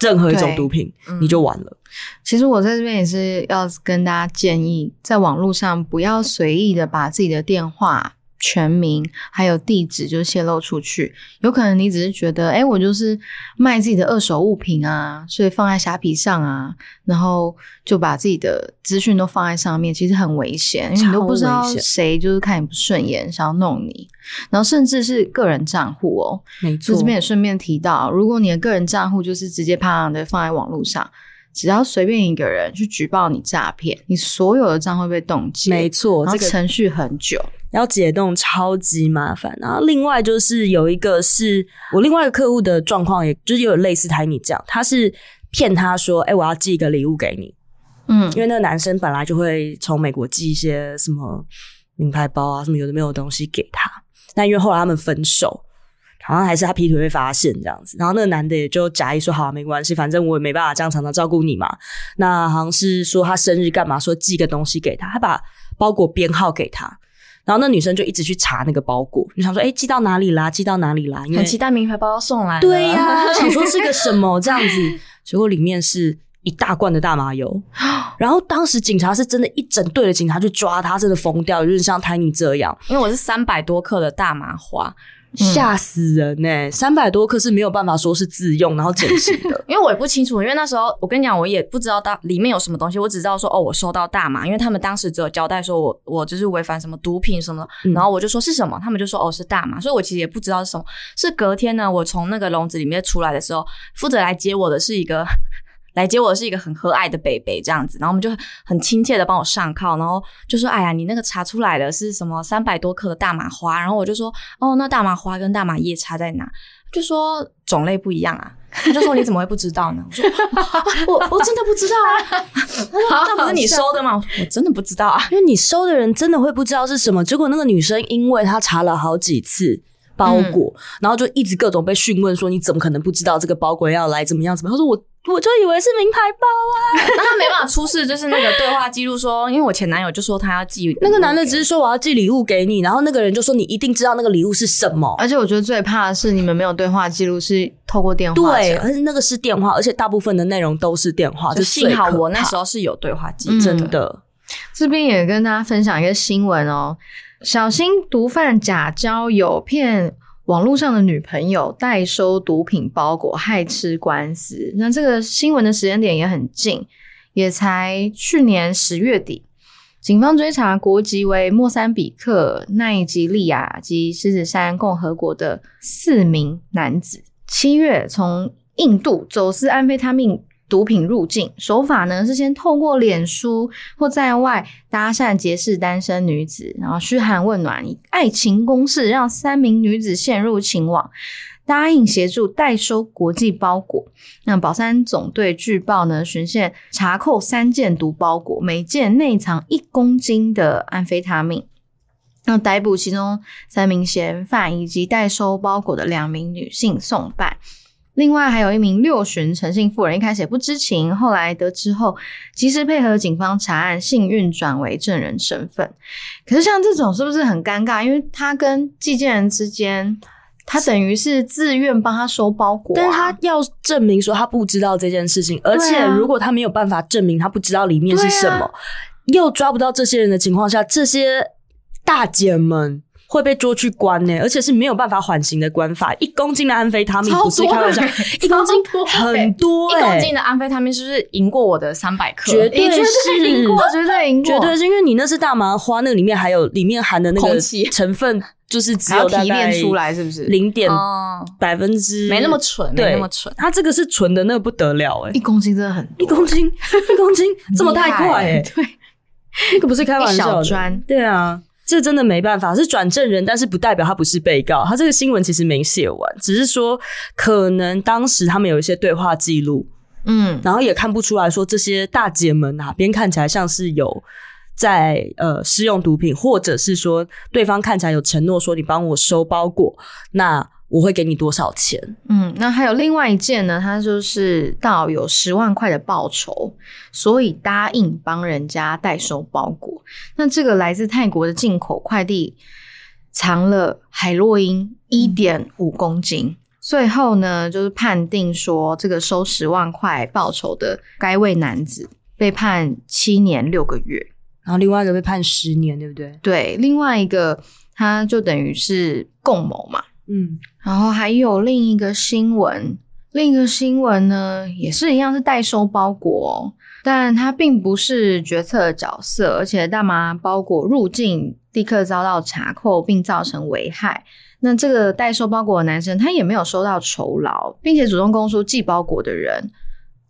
任何一种毒品，嗯你就完了。其实我在这边也是要跟大家建议，在网络上不要随意的把自己的电话、全名还有地址就泄露出去。有可能你只是觉得，哎，我就是卖自己的二手物品啊，所以放在虾皮上啊，然后就把自己的资讯都放在上面，其实很危险，因为你都不知道谁就是看你不顺眼，想要弄你，然后甚至是个人账户哦。没错就这，边也顺便提到，如果你的个人账户就是直接啪的放在网络上，只要随便一个人去举报你诈骗，你所有的账户被冻结，没错，这个程序很久。要解冻超级麻烦。然后另外就是有一个是我另外一个客户的状况，也就是有类似台你这样，他是骗他说，哎、我要寄一个礼物给你，嗯因为那个男生本来就会从美国寄一些什么名牌包啊，什么有的没有的东西给他。但因为后来他们分手，好像还是他劈腿被发现这样子，然后那个男的也就假意说好、啊、没关系，反正我也没办法这样常常照顾你嘛。那好像是说他生日干嘛，说寄个东西给他，他把包裹编号给他。然后那女生就一直去查那个包裹，就想说，哎，寄到哪里啦？寄到哪里啦？因为很期待名牌包包送来了。对呀、(laughs) 想说是个什么这样子，结果里面是一大罐的大麻油。(gasps) 然后当时警察是真的一整队的警察去抓他，真的疯掉，有点像 Tiny 这样，因为我是三百多克的大麻花，吓死人呢、三百多克是没有办法说是自用然后捡起的。(laughs) 因为我也不清楚，因为那时候我跟你讲，我也不知道大里面有什么东西，我只知道说哦，我收到大麻，因为他们当时只有交代说我我就是违反什么毒品什么，嗯然后我就说是什么，他们就说哦是大麻，所以我其实也不知道是什么。是隔天呢，我从那个笼子里面出来的时候，负责来接我的是一个。来接我的是一个很和蔼的北北这样子，然后我们就很亲切的帮我上铐，然后就说：“哎呀，你那个查出来的是什么三百多克的大麻花？”然后我就说：“哦，那大麻花跟大麻叶差在哪？” (laughs) 就说种类不一样啊。他就说：“你怎么会不知道呢？”我说：“我我真的不知道啊。”他说：“那不是你收的吗？”我说我真的不知道啊。因为你收的人真的会不知道是什么，结果那个女生因为她查了好几次。包裹，然后就一直各种被讯问说你怎么可能不知道这个包裹要来怎么样怎么样？他说我我就以为是名牌包啊。(laughs) 那他没办法出示，就是那个对话记录说，因为我前男友就说他要寄 (laughs) 那个男的只是说我要寄礼物给你，然后那个人就说你一定知道那个礼物是什么。而且我觉得最怕的是你们没有对话记录，是透过电话对，而且那个是电话，而且大部分的内容都是电话，就幸好我那时候候是有对话记嗯录，真的。这边也跟大家分享一个新闻哦，小心毒贩假交友骗网络上的女朋友代收毒品包裹，害吃官司。那这个新闻的时间点也很近，也才去年十月底。警方追查国籍为莫桑比克、奈及利亚及狮子山共和国的四名男子，七月从印度走私安非他命毒品入境，手法呢是先透过脸书或在外搭讪结识单身女子，然后嘘寒问暖，以爱情攻势让三名女子陷入情网。答应协助代收国际包裹。那宝山总队据报呢，巡线查扣三件毒包裹，每件内藏一公斤的安非他命。那逮捕其中三名嫌犯以及代收包裹的两名女性送办。另外还有一名六旬陈姓妇人，一开始也不知情，后来得知后，及时配合警方查案，幸运转为证人身份。可是像这种是不是很尴尬？因为他跟寄件人之间，他等于是自愿帮他收包裹、啊，但是他要证明说他不知道这件事情，而且如果他没有办法证明他不知道里面是什么，又抓不到这些人的情况下，这些大姐们。会被捉去关呢、而且是没有办法缓刑的关法。一公斤的安非他命不是开玩笑，(laughs) 一公斤很多、一欸，公斤的安非他命是不是赢过我的三百克？绝对绝对赢过，绝对赢过，绝对是因为你那是大麻花，那个里面还有里面含的那个成分，就是只还要提有大概炼出来，是不是？零点哦，百分之没那么蠢，没对那么蠢。它这个是纯的，那个不得了哎、一公斤真的很多。一公斤，一公斤这么太快哎、对，那个不是开玩笑对啊，这真的没办法，是转证人，但是不代表他不是被告。他这个新闻其实没写完，只是说可能当时他们有一些对话记录，嗯，然后也看不出来说这些大姐们哪边看起来像是有在呃试用毒品，或者是说对方看起来有承诺说你帮我收包裹，那我会给你多少钱？嗯，那还有另外一件呢，它就是到有十万块的报酬，所以答应帮人家代收包裹。那这个来自泰国的进口快递藏了海洛因一点五公斤，最后呢，就是判定说这个收十万块报酬的该位男子被判七年六个月。然后另外一个被判十年，对不对？对，另外一个他就等于是共谋嘛。嗯，然后还有另一个新闻，另一个新闻呢也是一样是代收包裹、但他并不是决策角色，而且大麻包裹入境立刻遭到查扣，并造成危害。那这个代收包裹的男生，他也没有收到酬劳，并且主动供出寄包裹的人，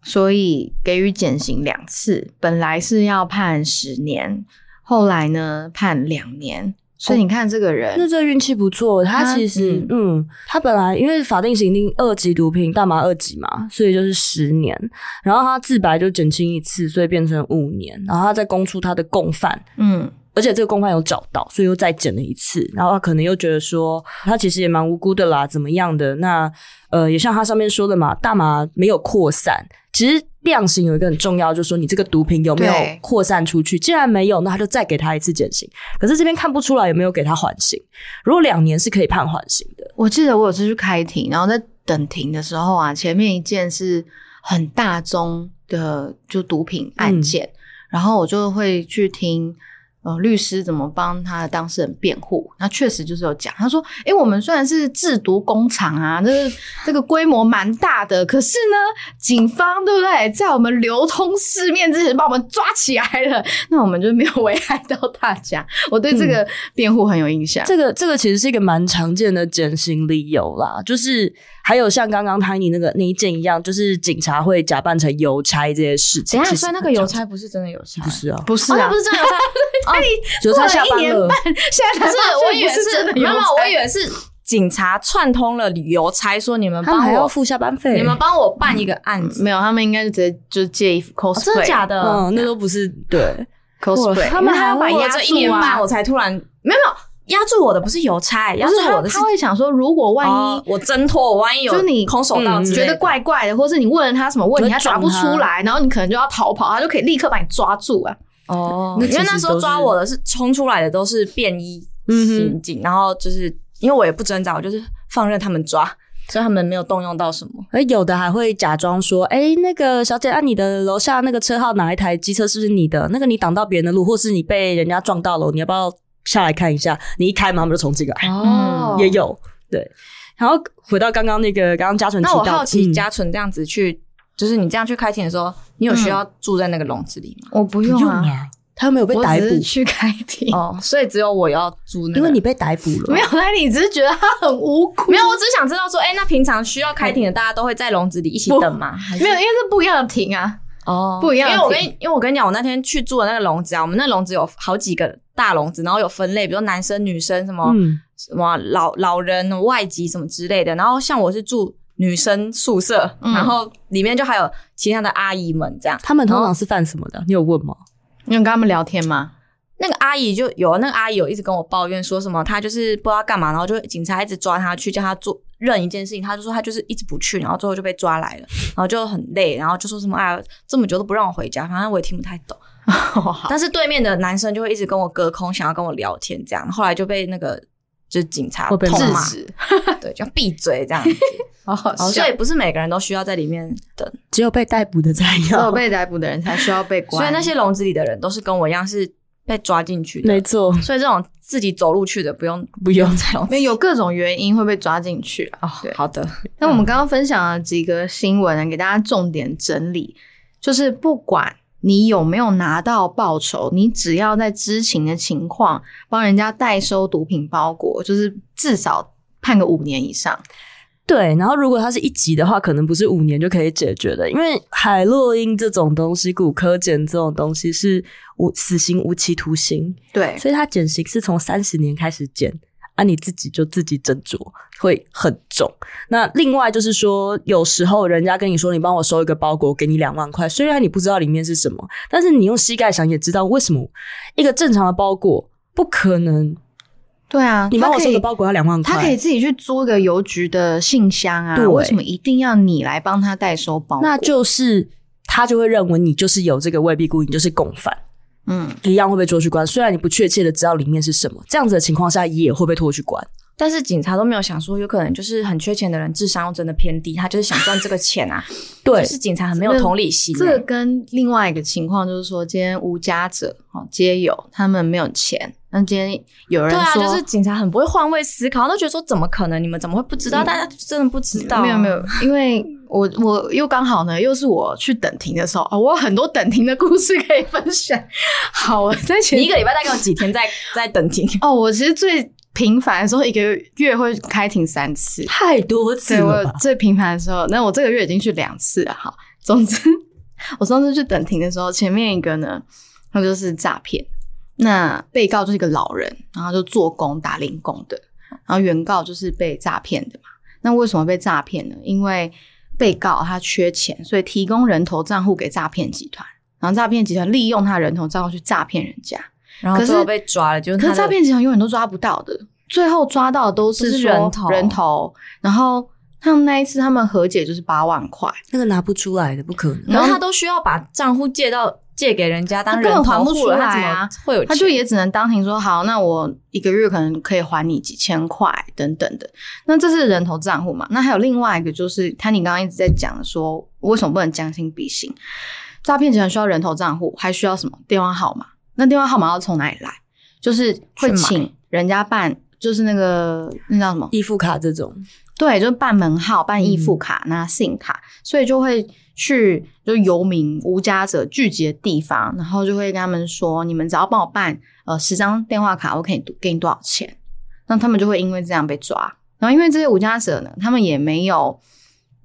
所以给予减刑两次。本来是要判十年，后来呢判两年。所以你看这个人，那这运气不错。他他其实，嗯他本来因为法定刑定二级毒品大麻二级嘛，所以就是十年。然后他自白就减轻一次，所以变成五年。然后他再供出他的共犯，嗯，而且这个共犯有找到，所以又再减了一次。然后他可能又觉得说，他其实也蛮无辜的啦，怎么样的？那呃，也像他上面说的嘛，大麻没有扩散。其实量刑有一个很重要，就是说你这个毒品有没有对扩散出去？既然没有，那他就再给他一次减刑。可是这边看不出来有没有给他缓刑。如果两年是可以判缓刑的，我记得我有次去开庭，然后在等庭的时候啊，前面一件是很大宗的就毒品案件，然后我就会去听。呃，律师怎么帮他的当事人辩护？那确实就是有讲，他说：“诶，我们虽然是制毒工厂啊，这个这个规模蛮大的，可是呢，警方对不对，在我们流通市面之前把我们抓起来了，那我们就没有危害到大家。”我对这个辩护很有印象。这个这个其实是一个蛮常见的减刑理由啦，就是还有像刚刚 Tiny 那个那一件一样，就是警察会假扮成邮差这些事情。所以那个邮差不是真的邮差，不是啊，哦，不是啊，那不是真的邮差。(laughs) (laughs) 哦邮差下过了班了一年半，现在才不是，发现我以为是真的没有，没有邮差我以为是警察串通了邮差，说你们帮我，他们还要付下班费。你们帮我办一个案子。没有，他们应该就直接就借衣服真的假的？嗯，那都不是对。cosplay，他们还要把过了压住一年半，我才突然没有没有压住我的不是邮差，压住我的是他会想说，如果万一、哦我挣脱，我万一有就是你空手道嗯之类的觉得怪怪的，或是你问了他什么问题，他答不出来，然后你可能就要逃跑，他就可以立刻把你抓住啊。哦，因为那时候抓我的是冲出来的都是便衣嗯刑警，然后就是因为我也不挣扎，我就是放任他们抓，所以他们没有动用到什么。而有的还会假装说：“哎、那个小姐，按、你的楼下那个车号哪一台机车是不是你的？那个你挡到别人的路，或是你被人家撞到了，你要不要下来看一下？你一开门，他们就冲进来，哦也有对。然后回到刚刚那个，刚刚嘉纯我好奇，嗯嘉纯这样子去，就是你这样去开庭的时候，你有需要住在那个笼子里吗？我不不用啊，他又没有被逮捕去开庭。哦，所以只有我要住那个，因为你被逮捕了。没有，那你只是觉得他很无辜，没有，我只是想知道说，哎、那平常需要开庭的，大家都会在笼子里一起等吗？还是没有，因为是不一样的庭啊。哦，不一样的因为我跟你因为我跟你讲，我那天去住的那个笼子啊，我们那笼子有好几个大笼子，然后有分类，比如男生、女生什么、嗯，什么老老人、外籍什么之类的。然后像我是住女生宿舍，嗯然后里面就还有其他的阿姨们这样。他们通常是犯什么的？你有问吗？你有跟他们聊天吗？那个阿姨就有那个阿姨有一直跟我抱怨说什么，她就是不知道干嘛，然后就警察一直抓她去叫她做认一件事情，她就说她就是一直不去，然后最后就被抓来了，(laughs) 然后就很累，然后就说什么哎呀这么久都不让我回家，反正我也听不太懂。(laughs) 但是对面的男生就会一直跟我隔空，想要跟我聊天，这样后来就被那个就是警察会被制痛骂，止，(laughs) 对，就闭嘴这样子。(laughs) 好好哦，笑所以。不是每个人都需要在里面等，只有被逮捕的才只有。被逮捕的人才需要被关，(laughs) 所以那些笼子里的人都是跟我一样是被抓进去的没。错，所以这种自己走路去的不用不用在笼有有各种原因会被抓进去啊。哦对，好的，那我们刚刚分享了几个新闻，给大家重点整理，就是不管你有没有拿到报酬，你只要在知情的情况帮人家代收毒品包裹，就是至少判个五年以上。对，然后如果它是一级的话，可能不是五年就可以解决的，因为海洛因这种东西、骨科碱这种东西是无死刑无期徒刑，对，所以它减刑是从三十年开始减，啊，你自己就自己斟酌，会很重。那另外就是说，有时候人家跟你说，你帮我收一个包裹，我给你两万块，虽然你不知道里面是什么，但是你用膝盖想也知道为什么一个正常的包裹不可能，对啊，你帮我收个包裹要两万块，他可以自己去租一个邮局的信箱啊，对为什么一定要你来帮他代收包裹？那就是他就会认为你就是有这个未必故意，你就是共犯，嗯，一样会被拖去关。虽然你不确切的知道里面是什么，这样子的情况下也会被拖去关。但是警察都没有想说，有可能就是很缺钱的人智商又真的偏低，他就是想赚这个钱啊。(laughs) 对就是警察很没有同理心欸、这个跟另外一个情况就是说，今天无家者哦皆有，他们没有钱。那今天有人对啊，说，就是警察很不会换位思考，都觉得说怎么可能？你们怎么会不知道？大家真的不知道、啊没有没有，，因为我我又刚好呢，又是我去等停的时候啊、我有很多等停的故事可以分享。好，我在前你一个礼拜大概有几天在在等停？哦，我其实最频繁的时候，一个月会开庭三次。太多次对我了吧？最频繁的时候，那我这个月已经去两次了。哈，总之我上次去等庭的时候，前面一个呢，他就是诈骗。那被告就是一个老人，然后就做工打零工的，然后原告就是被诈骗的嘛。那为什么被诈骗呢？因为被告他缺钱，所以提供人头账户给诈骗集团，然后诈骗集团利用他人头账户去诈骗人家。可是然后最后被抓了，就是可是诈骗集团永远都抓不到的，最后抓到的都都是是人头人头，然后他们那一次他们和解就是八万块，那个拿不出来的，不可能。然后他都需要把账户借到借给人家当他根本人还不出户了，他怎来啊么会有钱？他就也只能当庭说好，那我一个月可能可以还你几千块等等的。那这是人头账户嘛？那还有另外一个就是，他你刚刚一直在讲的说，为什么不能将心比心？诈骗集团需要人头账户，还需要什么电话号码？那电话号码要从哪里来？就是会请人家办，就是那个那叫什么？易付卡这种，对，就是办门号、办易付卡、拿信卡，所以就会去就游民无家者聚集的地方，然后就会跟他们说，你们只要帮我办呃十张电话卡，我可以给你多少钱。那他们就会因为这样被抓，然后因为这些无家者呢，他们也没有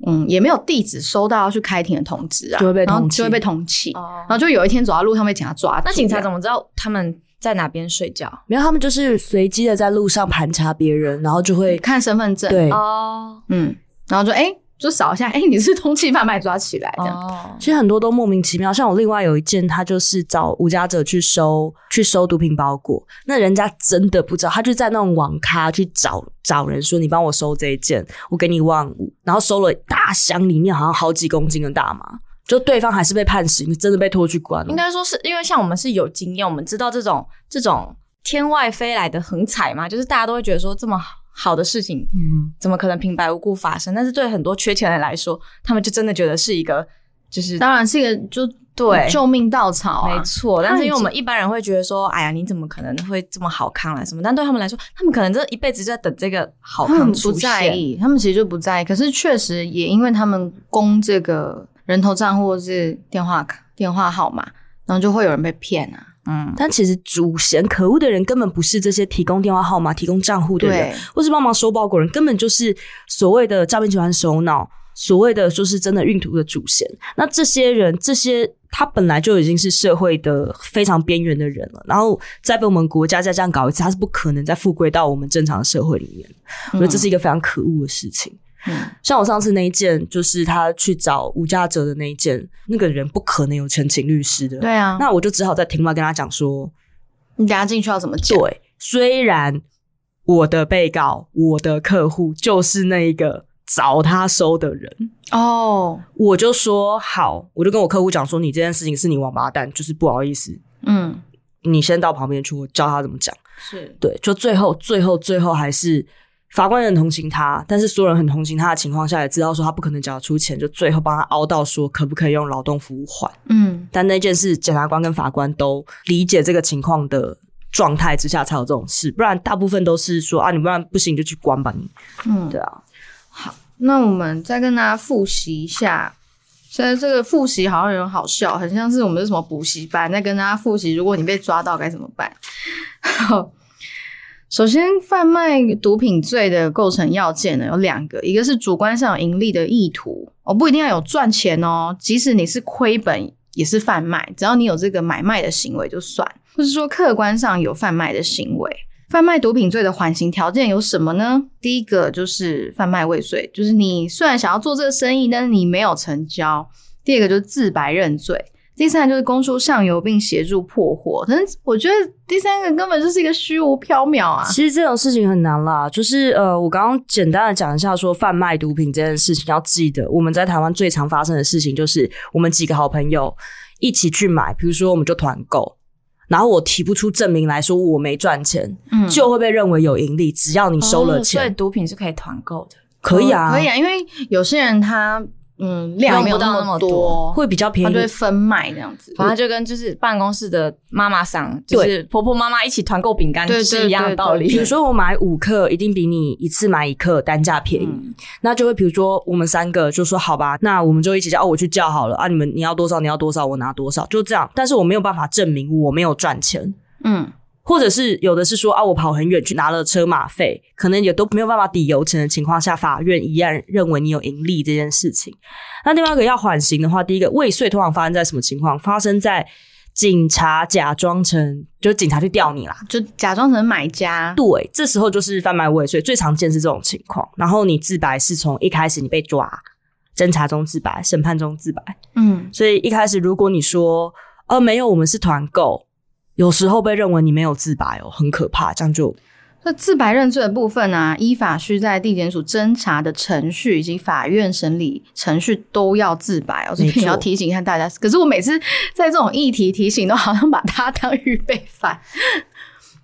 嗯也没有地址收到要去开庭的通知啊，就会被通缉然后就会被通缉，哦然后就有一天走在路上被警察抓住，那警察怎么知道他们在哪边睡觉？没有他们就是随机的在路上盘查别人，然后就会看身份证？对。哦嗯，然后就哎、就扫一下，哎、你是通缉犯，把你抓起来这样。哦，其实很多都莫名其妙，像我另外有一件，他就是找无家者去收去收毒品包裹，那人家真的不知道，他就在那种网咖去找找人说，你帮我收这一件，我给你一万五，然后收了一大箱，里面好像好几公斤的大麻，就对方还是被判刑，真的被拖去关了。应该说是因为像我们是有经验，我们知道这种这种天外飞来的横财嘛，就是大家都会觉得说这么好好的事情，嗯，怎么可能平白无故发生？但是对很多缺钱的人来说，他们就真的觉得是一个就是当然是一个就对救命稻草啊，没错，但是因为我们一般人会觉得说，哎呀，你怎么可能会这么好康来什么？但对他们来说，他们可能这一辈子就在等这个好他们康出不在现。意，他们其实就不在意。可是确实也因为他们供这个人头账户或是电话卡、电话号码，然后就会有人被骗啊。嗯，但其实主嫌可恶的人根本不是这些提供电话号码、提供账户的人，或是帮忙收包裹人，根本就是所谓的诈骗集团首脑，所谓的就是真的运途的主嫌。那这些人，这些他本来就已经是社会的非常边缘的人了，然后再被我们国家再这样搞一次，他是不可能再复归到我们正常的社会里面。我觉得这是一个非常可恶的事情。嗯，像我上次那一件，就是他去找吴家者的那一件，那个人不可能有钱请律师的。对啊，那我就只好在庭外跟他讲说，你等下进去要怎么讲？对，虽然我的被告、我的客户就是那一个找他收的人，哦，我就说好，我就跟我客户讲说，你这件事情是你王八蛋，就是不好意思，嗯，你先到旁边去，我教他怎么讲。是对，就最后、最后、最后还是法官很同情他，但是所有人很同情他的情况下，也知道说他不可能缴得出钱，就最后帮他凹到说可不可以用劳动服务换。嗯，但那件事，检察官跟法官都理解这个情况的状态之下才有这种事，不然大部分都是说啊，你不然不行就去关吧你。嗯，对啊，好那我们再跟大家复习一下。现在这个复习好像有点好笑，很像是我们是什么补习班，在跟大家复习，如果你被抓到该怎么办。首先，贩卖毒品罪的构成要件呢有两个，一个是主观上有盈利的意图，哦，不一定要有赚钱哦，即使你是亏本也是贩卖，只要你有这个买卖的行为就算，或是说客观上有贩卖的行为。贩卖毒品罪的缓刑条件有什么呢？第一个就是贩卖未遂，就是你虽然想要做这个生意，但是你没有成交。第二个就是自白认罪。第三个就是供出上游并协助破获。但是我觉得第三个根本就是一个虚无缥缈啊。其实这种事情很难啦，就是呃，我刚刚简单的讲一下，说贩卖毒品这件事情，要记得我们在台湾最常发生的事情，就是我们几个好朋友一起去买，比如说我们就团购，然后我提不出证明来说我没赚钱，嗯就会被认为有盈利。只要你收了哦所以，毒品是可以团购的。可以啊，可以啊，因为有些人他嗯量没有到那么多，会比较便宜它就会。分卖这样子。反正就跟就是办公室的妈妈桑，就是婆婆妈妈一起团购饼干是一样的道理。(laughs) 比如说我买五克，一定比你一次买一克单价便宜。嗯那就会比如说我们三个就说好吧，那我们就一起叫哦，我去叫好了啊，你们你要多少你要多少，我拿多少，就这样。但是我没有办法证明我没有赚钱，嗯，或者是有的是说啊，我跑很远去拿了车马费，可能也都没有办法抵油钱的情况下，法院一样认为你有盈利这件事情。那另外一个要缓刑的话，第一个未遂通常发生在什么情况？发生在警察假装成就是警察去调你啦，就假装成买家。对，这时候就是贩卖未遂，最常见是这种情况。然后你自白是从一开始你被抓，侦查中自白，审判中自白。嗯，所以一开始如果你说呃没有，我们是团购，有时候被认为你没有自白哦，很可怕，这样就那自白认罪的部分啊，依法需在地检署侦查的程序以及法院审理程序都要自白哦。这没错边要提醒一下大家。可是我每次在这种议题提醒，都好像把它当预备犯。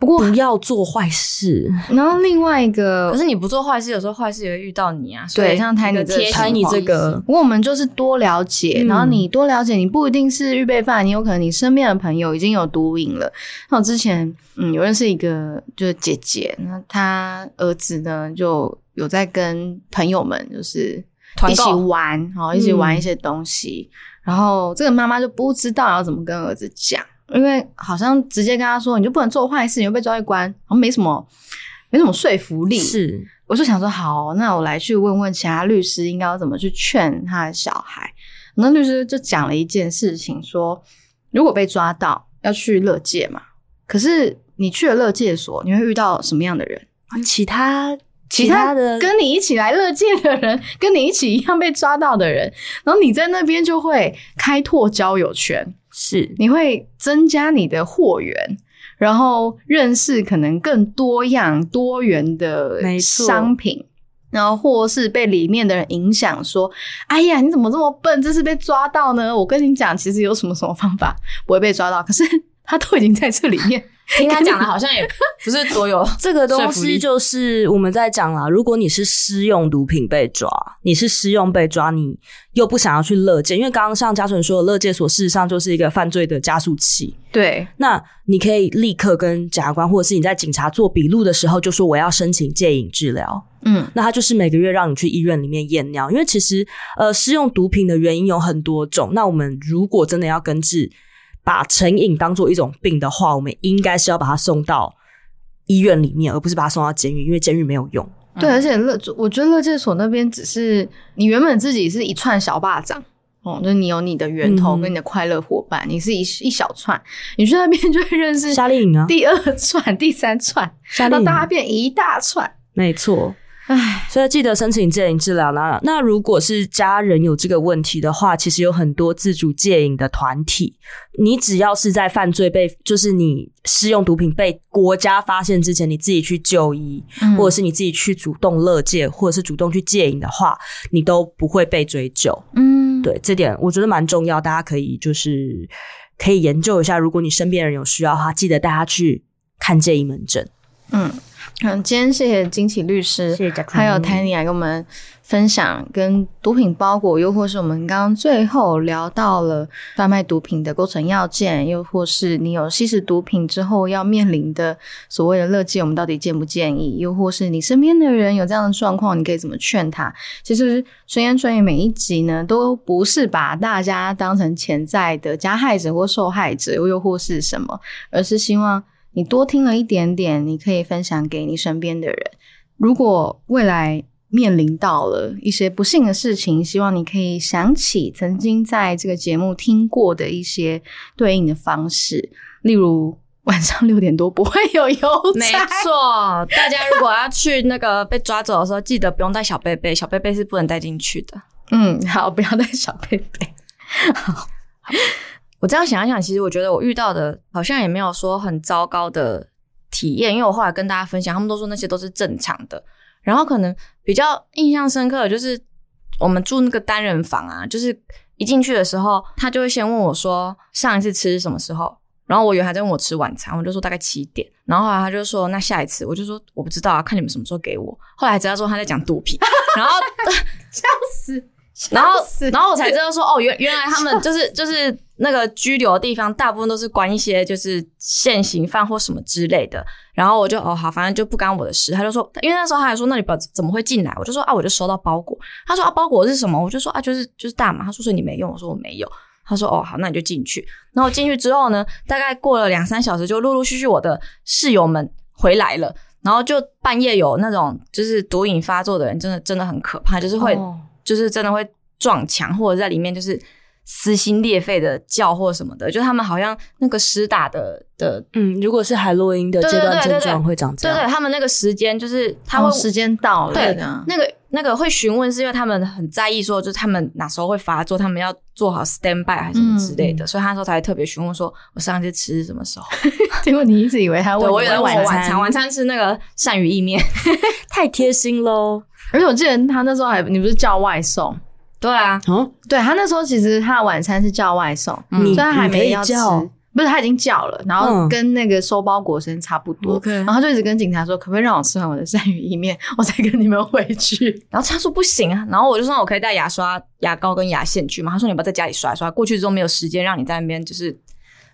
不过，不要做坏事。(laughs) 然后另外一个可，是你不做坏事，有时候坏事也会遇到你啊。所以对像胎一个你这贴心拍你这个，不过我们就是多了解，嗯然后你多了解，你不一定是预备犯，你有可能你身边的朋友已经有毒瘾了。那我之前嗯有认识一个就是姐姐，那她儿子呢就有在跟朋友们就是一起玩，哦，一起玩嗯一些东西，然后这个妈妈就不知道要怎么跟儿子讲，因为好像直接跟他说你就不能做坏事，你就被抓去关，好像没什么没什么说服力。是我就想说，好，那我来去问问其他律师应该要怎么去劝他的小孩。那律师就讲了一件事情，说如果被抓到要去乐界嘛，可是你去了乐界所，你会遇到什么样的人？其他其他的跟你一起来乐界的人，跟你一起一样被抓到的人，然后你在那边就会开拓交友圈，是你会增加你的货源，然后认识可能更多样多元的商品。然后，或是被里面的人影响，说：“哎呀，你怎么这么笨？这是被抓到呢？我跟你讲，其实有什么什么方法不会被抓到。可是他都已经在这里面，(laughs) 听他讲的好像也不是多有 (laughs) 这个东西就是我们在讲啦。如果你是私用毒品被抓，你是私用被抓，你又不想要去乐界，因为刚刚像嘉纯说的，乐界所事实上就是一个犯罪的加速器。对，那你可以立刻跟检察官，或者是你在警察做笔录的时候，就说我要申请戒瘾治疗。嗯，那他就是每个月让你去医院里面验尿，因为其实呃，施用毒品的原因有很多种。那我们如果真的要根治，把成瘾当做一种病的话，我们应该是要把它送到医院里面，而不是把它送到监狱，因为监狱没有用。对，而且乐，我觉得乐界所那边只是你原本自己是一串小巴掌。哦，就是你有你的源头嗯跟你的快乐伙伴，你是一一小串，你去那边就会认识夏令营啊，第二串、第三串，夏令营到大家变一大串。没错。唉，所以记得申请戒瘾治疗啦。那如果是家人有这个问题的话，其实有很多自主戒瘾的团体。你只要是在犯罪被，就是你施用毒品被国家发现之前，你自己去就医，嗯或者是你自己去主动乐戒，或者是主动去戒瘾的话，你都不会被追究。嗯，对，这点我觉得蛮重要，大家可以就是可以研究一下。如果你身边人有需要的话，记得带他去看戒瘾门诊。嗯，嗯，今天谢谢金奇律师，谢谢贾还有 Tiny 来跟我们分享跟毒品包裹，又或是我们刚刚最后聊到了贩卖毒品的构成要件，又或是你有吸食毒品之后要面临的所谓的乐戒，我们到底建不建议？又或是你身边的人有这样的状况，你可以怎么劝他？其实顺言顺语每一集呢，都不是把大家当成潜在的加害者或受害者，又或是什么，而是希望你多听了一点点，你可以分享给你身边的人。如果未来面临到了一些不幸的事情，希望你可以想起曾经在这个节目听过的一些对应的方式，例如晚上六点多不会有邮没差。错，大家如果要去那个被抓走的时候，记得不用带小贝贝，小贝贝是不能带进去的。嗯，好，不要带小贝贝。我这样想一想，其实我觉得我遇到的好像也没有说很糟糕的体验，因为我后来跟大家分享，他们都说那些都是正常的。然后可能比较印象深刻的就是我们住那个单人房啊，就是一进去的时候，他就会先问我说上一次吃什么时候，然后我以为他在问我吃晚餐，我就说大概七点。然后后来他就说那下一次，我就说我不知道啊，看你们什么时候给我。后来才知道说他在讲肚皮，然后 (laughs) 笑死，然后笑死然后我才知道说哦，原原来他们就是就是那个拘留的地方，大部分都是关一些就是现行犯或什么之类的。然后我就哦好，反正就不干我的事。他就说，因为那时候他还说那你不怎么会进来？我就说啊，我就收到包裹。他说啊，包裹是什么？我就说啊，就是就是大麻。他说所以你没用，我说我没有。他说哦好，那你就进去。然后进去之后呢，大概过了两三小时，就陆陆续续我的室友们回来了。然后就半夜有那种就是毒瘾发作的人，真的真的很可怕，就是会、哦就是真的会撞墙，或者在里面就是撕心裂肺的叫或什么的。就他们好像那个施打的的，嗯，如果是海洛因的对阶段症状会长这样，对对，他们那个时间就是他会、哦时间到了，对这样那个那个会询问，是因为他们很在意说，就是他们哪时候会发作，他们要做好 stand by 还是什么之类的，所以他那时候才会特别询问说，我上一次吃是什么时候？(laughs) 结果你一直以为他 (laughs) 对，问我以为我你晚餐，晚餐，晚餐吃那个鳝鱼意面。(laughs) 太贴心喽。而且我记得他那时候还你不是叫外送，对啊，哦，对他那时候其实他的晚餐是叫外送，嗯。所以他还没要吃，叫。不是他已经叫了，然后嗯。跟那个收包裹时间差不多。OK 然后他就一直跟警察说，可不可以让我吃完我的鳝鱼意面，我再跟你们回去。然后他说不行啊，然后我就说我可以带牙刷、牙膏跟牙线去嘛？他说你要不要在家里刷一刷？过去之后没有时间让你在那边就是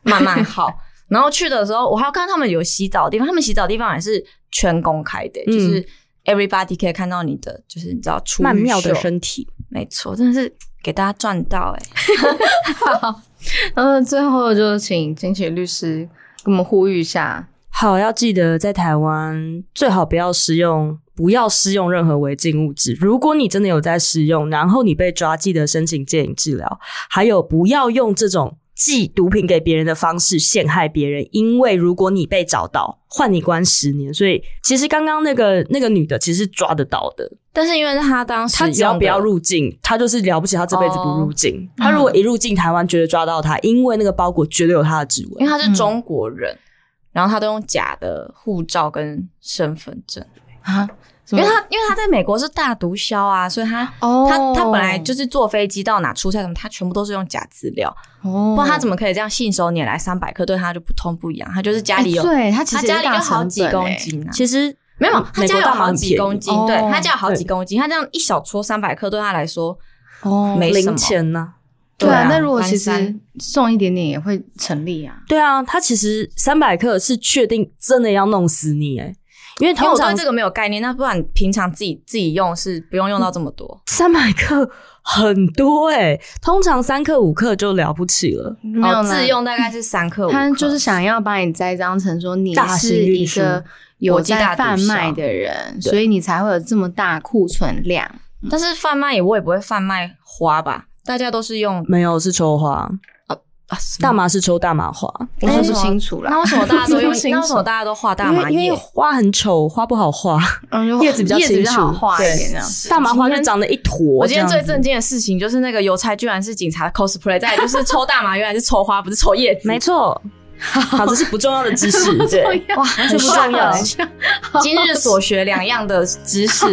慢慢耗。然后去的时候，我还要看到他们有洗澡的地方，他们洗澡的地方也是全公开的，嗯。就是 everybody 可以看到你的，就是你知道出曼妙的身体，没错，真的是给大家赚到哎、(laughs) 然后最后就请金奇律师给我们呼吁一下，好，要记得在台湾最好不要使用，不要施用任何违禁物质。如果你真的有在使用，然后你被抓，记得申请戒瘾治疗。还有，不要用这种寄毒品给别人的方式陷害别人，因为如果你被找到，换你关十年。所以，其实刚刚那个那个女的其实是抓得到的，但是因为她当时她只要不要入境，她就是了不起，她这辈子不入境。她嗯如果一入境台湾，绝对抓到她，因为那个包裹绝对有她的指纹因为。她是中国人，然后她都用假的护照跟身份证，啊，因为他因为他在美国是大毒枭啊，所以他。哦，他他本来就是坐飞机到哪出差什么，他全部都是用假资料，哦，不然他怎么可以这样信手拈来三百克？对他就不痛不痒，他就是家里有，他其实他家里也是大就好几公斤啊，其实没有，他家有好几公斤，哦。对他家有好几公斤，他这样一小撮三百克对他来说哦。零没什么。钱呢、对啊，对啊那如果其实送一点点也会成立啊。对啊，他其实三百克是确定真的要弄死你诶，因为通常我对这个没有概念，那不然平常自己自己用是不用用到这么多。三百克很多诶，通常三克五克就了不起了。哦，没有啦自用大概是三克五克，他就是想要把你栽赃成说你是一个有在贩卖的人，所以你才会有这么大库存量。但是贩卖也我也不会贩卖花吧，大家都是用没有是抽花，啊大麻是抽大麻花，我说不清楚啦那为什么大家都用？(laughs) 那为什么大家都画大麻因为因为？花很丑，花不好画，(laughs) 嗯叶子比较叶子比较清楚好画一对点这样。大麻花就长得一坨。我今天最震惊的事情就是那个邮差居然是警察 cosplay，再就是抽大麻，原来是抽花，不是抽叶子。没错。好，这是不重要的知识，(laughs) 对，哇，完全不重要。今日所学两样的知识，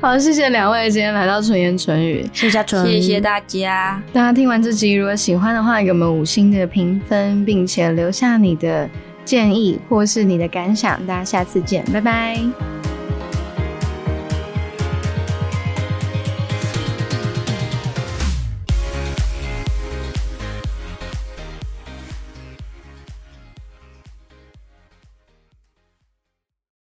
好，谢谢两位今天来到纯言纯语。谢谢纯，谢谢大家。大家听完这集，如果喜欢的话，给我们五星的评分，并且留下你的建议或是你的感想。大家下次见，拜拜。